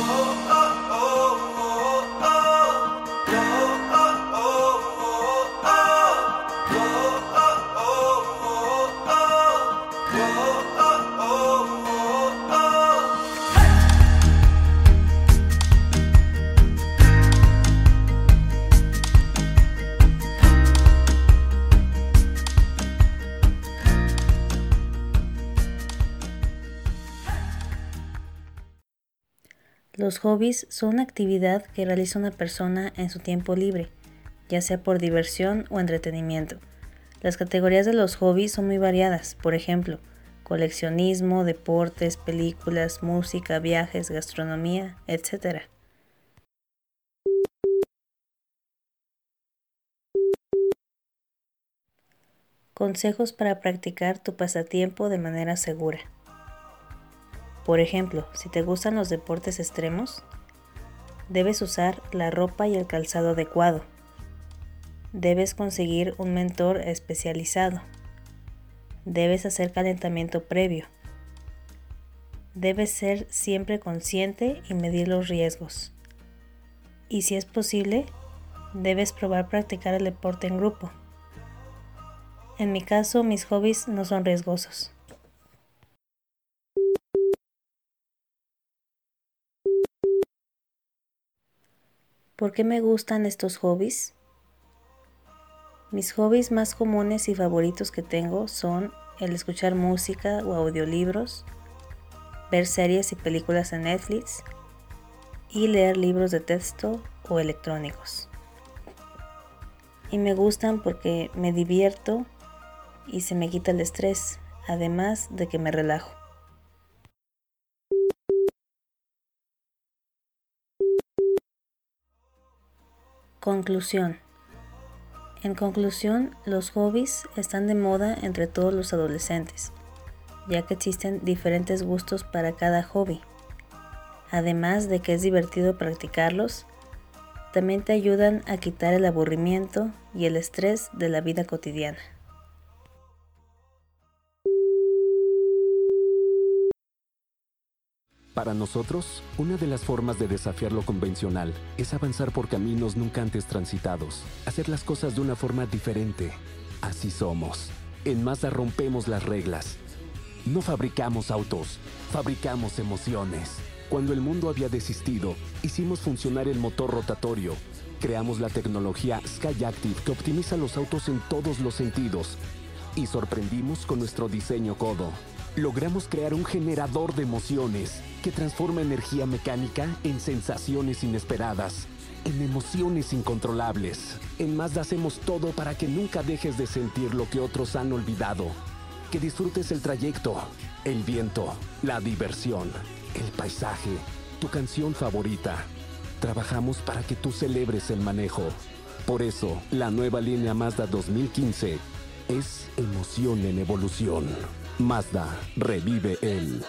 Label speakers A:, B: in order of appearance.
A: Oh. Los hobbies son una actividad que realiza una persona en su tiempo libre, ya sea por diversión o entretenimiento. Las categorías de los hobbies son muy variadas, por ejemplo, coleccionismo, deportes, películas, música, viajes, gastronomía, etc. Consejos para practicar tu pasatiempo de manera segura. Por ejemplo, si te gustan los deportes extremos, debes usar la ropa y el calzado adecuado. Debes conseguir un mentor especializado. Debes hacer calentamiento previo. Debes ser siempre consciente y medir los riesgos. Y si es posible, debes probar practicar el deporte en grupo. En mi caso, mis hobbies no son riesgosos. ¿Por qué me gustan estos hobbies? Mis hobbies más comunes y favoritos que tengo son el escuchar música o audiolibros, ver series y películas en Netflix y leer libros de texto o electrónicos. Y me gustan porque me divierto y se me quita el estrés, además de que me relajo. Conclusión. En conclusión, los hobbies están de moda entre todos los adolescentes, ya que existen diferentes gustos para cada hobby. Además de que es divertido practicarlos, también te ayudan a quitar el aburrimiento y el estrés de la vida cotidiana.
B: Para nosotros, una de las formas de desafiar lo convencional es avanzar por caminos nunca antes transitados, hacer las cosas de una forma diferente. Así somos. En Mazda rompemos las reglas. No fabricamos autos, fabricamos emociones. Cuando el mundo había desistido, hicimos funcionar el motor rotatorio. Creamos la tecnología Skyactiv que optimiza los autos en todos los sentidos. Y sorprendimos con nuestro diseño codo logramos crear un generador de emociones que transforma energía mecánica en sensaciones inesperadas, en emociones incontrolables. En Mazda hacemos todo para que nunca dejes de sentir lo que otros han olvidado. Que disfrutes el trayecto, el viento, la diversión, el paisaje, tu canción favorita. Trabajamos para que tú celebres el manejo. Por eso, la nueva línea Mazda 2015 es emoción en evolución. Mazda revive el